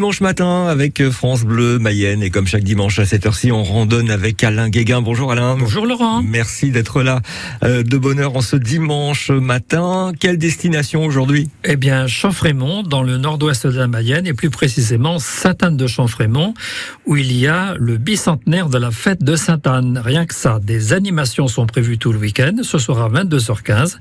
dimanche matin avec France Bleu Mayenne et comme chaque dimanche à cette heure-ci, on randonne avec Alain Guéguin. Bonjour Alain. Bonjour Laurent. Merci d'être là euh, de bonne heure en ce dimanche matin. Quelle destination aujourd'hui? Eh bien, Champfrémont, dans le nord-ouest de la Mayenne et plus précisément Sainte-Anne de Champfrémont, où il y a le bicentenaire de la fête de Sainte-Anne. Rien que ça, des animations sont prévues tout le week-end. Ce sera à 22h15.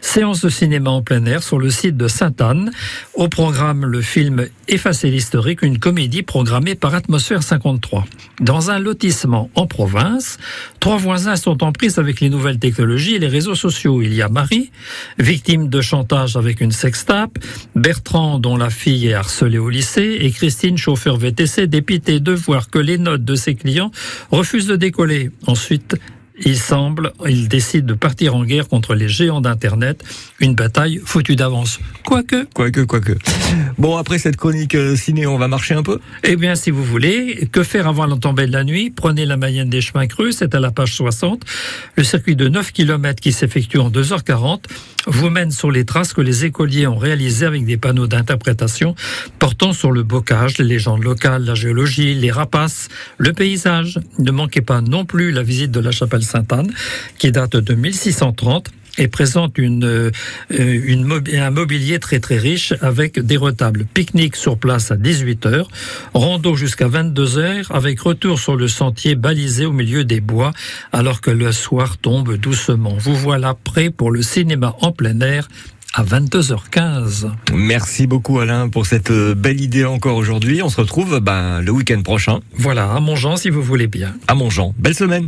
Séance de cinéma en plein air sur le site de Sainte-Anne. Au programme, le film Effacer l'historique, une comédie programmée par Atmosphère 53. Dans un lotissement en province, trois voisins sont en prise avec les nouvelles technologies et les réseaux sociaux. Il y a Marie, victime de chantage avec une sextape, Bertrand, dont la fille est harcelée au lycée, et Christine, chauffeur VTC, dépité de voir que les notes de ses clients refusent de décoller. Ensuite, il semble, il décide de partir en guerre contre les géants d'Internet, une bataille foutue d'avance. Quoique. Quoique, quoique. Bon, après cette chronique euh, ciné, on va marcher un peu Eh bien, si vous voulez, que faire avant la tombée de la nuit? Prenez la Mayenne des chemins crus, c'est à la page 60. Le circuit de 9 km qui s'effectue en 2h40 vous mène sur les traces que les écoliers ont réalisées avec des panneaux d'interprétation portant sur le bocage, les légendes locales, la géologie, les rapaces, le paysage. Ne manquez pas non plus la visite de la chapelle Sainte-Anne, qui date de 1630 et présente une, euh, une, un mobilier très très riche avec des retables. Pique-nique sur place à 18h, rando jusqu'à 22h avec retour sur le sentier balisé au milieu des bois alors que le soir tombe doucement. Vous voilà prêt pour le cinéma en plein air à 22h15. Merci beaucoup Alain pour cette euh, belle idée encore aujourd'hui. On se retrouve ben, le week-end prochain. Voilà, à Montjean si vous voulez bien. À Montjean. Belle semaine.